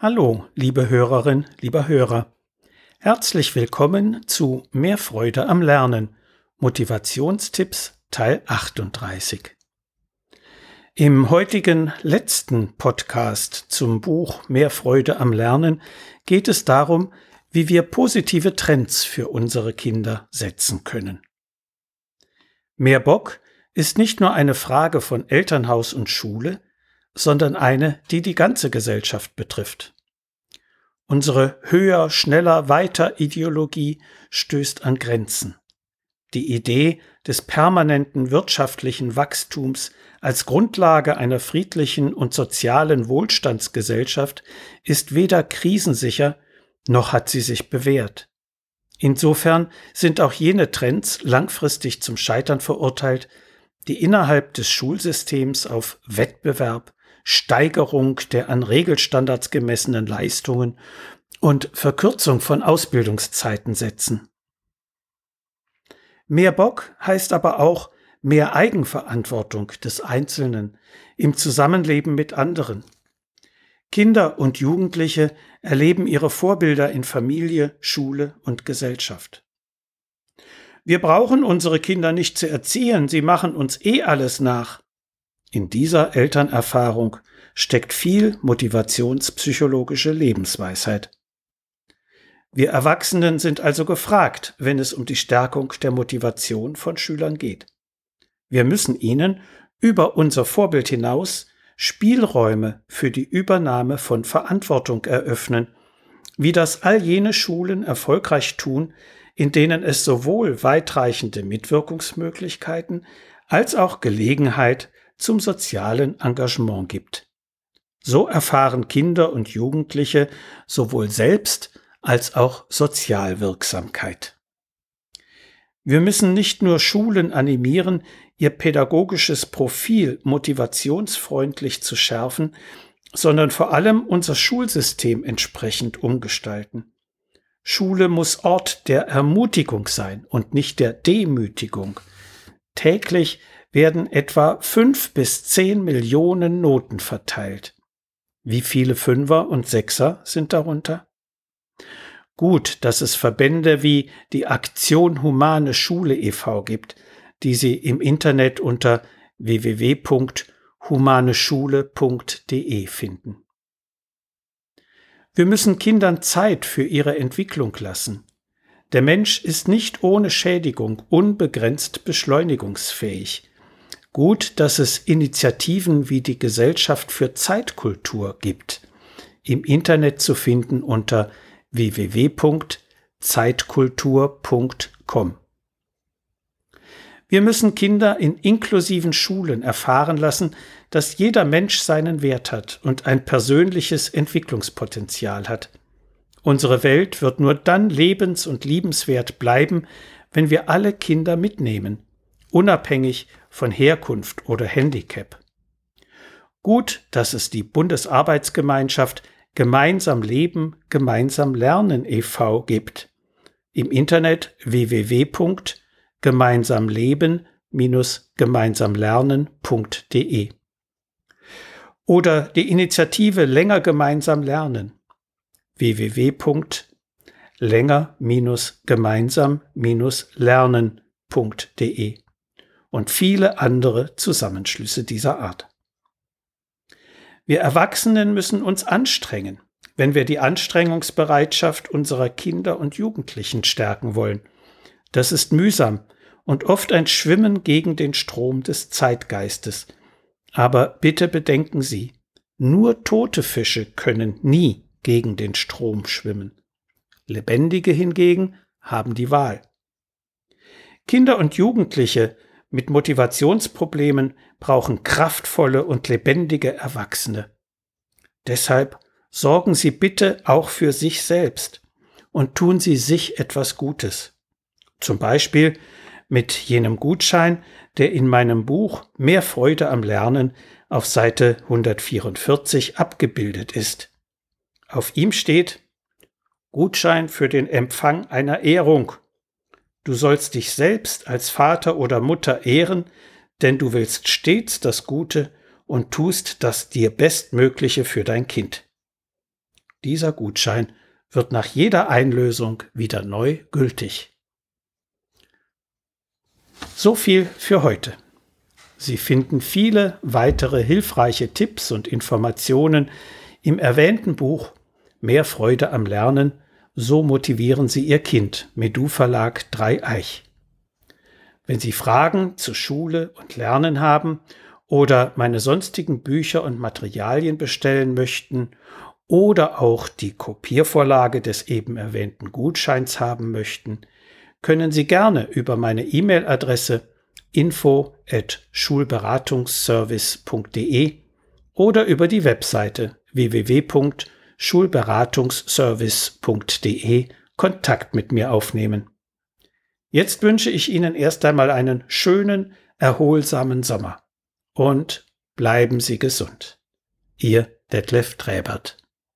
Hallo, liebe Hörerin, lieber Hörer. Herzlich willkommen zu Mehr Freude am Lernen. Motivationstipps Teil 38. Im heutigen letzten Podcast zum Buch Mehr Freude am Lernen geht es darum, wie wir positive Trends für unsere Kinder setzen können. Mehr Bock ist nicht nur eine Frage von Elternhaus und Schule, sondern eine, die die ganze Gesellschaft betrifft. Unsere höher, schneller, weiter Ideologie stößt an Grenzen. Die Idee des permanenten wirtschaftlichen Wachstums als Grundlage einer friedlichen und sozialen Wohlstandsgesellschaft ist weder krisensicher, noch hat sie sich bewährt. Insofern sind auch jene Trends langfristig zum Scheitern verurteilt, die innerhalb des Schulsystems auf Wettbewerb, Steigerung der an Regelstandards gemessenen Leistungen und Verkürzung von Ausbildungszeiten setzen. Mehr Bock heißt aber auch mehr Eigenverantwortung des Einzelnen im Zusammenleben mit anderen. Kinder und Jugendliche erleben ihre Vorbilder in Familie, Schule und Gesellschaft. Wir brauchen unsere Kinder nicht zu erziehen, sie machen uns eh alles nach, in dieser Elternerfahrung steckt viel motivationspsychologische Lebensweisheit. Wir Erwachsenen sind also gefragt, wenn es um die Stärkung der Motivation von Schülern geht. Wir müssen ihnen über unser Vorbild hinaus Spielräume für die Übernahme von Verantwortung eröffnen, wie das all jene Schulen erfolgreich tun, in denen es sowohl weitreichende Mitwirkungsmöglichkeiten als auch Gelegenheit zum sozialen Engagement gibt. So erfahren Kinder und Jugendliche sowohl Selbst- als auch Sozialwirksamkeit. Wir müssen nicht nur Schulen animieren, ihr pädagogisches Profil motivationsfreundlich zu schärfen, sondern vor allem unser Schulsystem entsprechend umgestalten. Schule muss Ort der Ermutigung sein und nicht der Demütigung. Täglich werden etwa fünf bis zehn Millionen Noten verteilt. Wie viele Fünfer und Sechser sind darunter? Gut, dass es Verbände wie die Aktion Humane Schule e.V. gibt, die Sie im Internet unter www.humaneschule.de finden. Wir müssen Kindern Zeit für ihre Entwicklung lassen. Der Mensch ist nicht ohne Schädigung unbegrenzt beschleunigungsfähig. Gut, dass es Initiativen wie die Gesellschaft für Zeitkultur gibt, im Internet zu finden unter www.zeitkultur.com. Wir müssen Kinder in inklusiven Schulen erfahren lassen, dass jeder Mensch seinen Wert hat und ein persönliches Entwicklungspotenzial hat. Unsere Welt wird nur dann lebens- und liebenswert bleiben, wenn wir alle Kinder mitnehmen, unabhängig von Herkunft oder Handicap. Gut, dass es die Bundesarbeitsgemeinschaft Gemeinsam Leben, Gemeinsam Lernen e.V. gibt. Im Internet www.gemeinsamleben-gemeinsamlernen.de oder die Initiative Länger gemeinsam lernen www.länger-gemeinsam-lernen.de und viele andere Zusammenschlüsse dieser Art. Wir Erwachsenen müssen uns anstrengen, wenn wir die Anstrengungsbereitschaft unserer Kinder und Jugendlichen stärken wollen. Das ist mühsam und oft ein Schwimmen gegen den Strom des Zeitgeistes. Aber bitte bedenken Sie, nur tote Fische können nie gegen den Strom schwimmen. Lebendige hingegen haben die Wahl. Kinder und Jugendliche mit Motivationsproblemen brauchen kraftvolle und lebendige Erwachsene. Deshalb sorgen Sie bitte auch für sich selbst und tun Sie sich etwas Gutes. Zum Beispiel mit jenem Gutschein, der in meinem Buch Mehr Freude am Lernen auf Seite 144 abgebildet ist. Auf ihm steht Gutschein für den Empfang einer Ehrung Du sollst dich selbst als Vater oder Mutter ehren, denn du willst stets das Gute und tust das dir Bestmögliche für dein Kind. Dieser Gutschein wird nach jeder Einlösung wieder neu gültig. So viel für heute. Sie finden viele weitere hilfreiche Tipps und Informationen im erwähnten Buch Mehr Freude am Lernen, so motivieren Sie Ihr Kind, Medu Verlag Dreieich. Wenn Sie Fragen zu Schule und Lernen haben oder meine sonstigen Bücher und Materialien bestellen möchten oder auch die Kopiervorlage des eben erwähnten Gutscheins haben möchten, können Sie gerne über meine E-Mail-Adresse info at schulberatungsservice.de oder über die Webseite www.schulberatungsservice.de Kontakt mit mir aufnehmen. Jetzt wünsche ich Ihnen erst einmal einen schönen, erholsamen Sommer und bleiben Sie gesund. Ihr Detlef Träbert.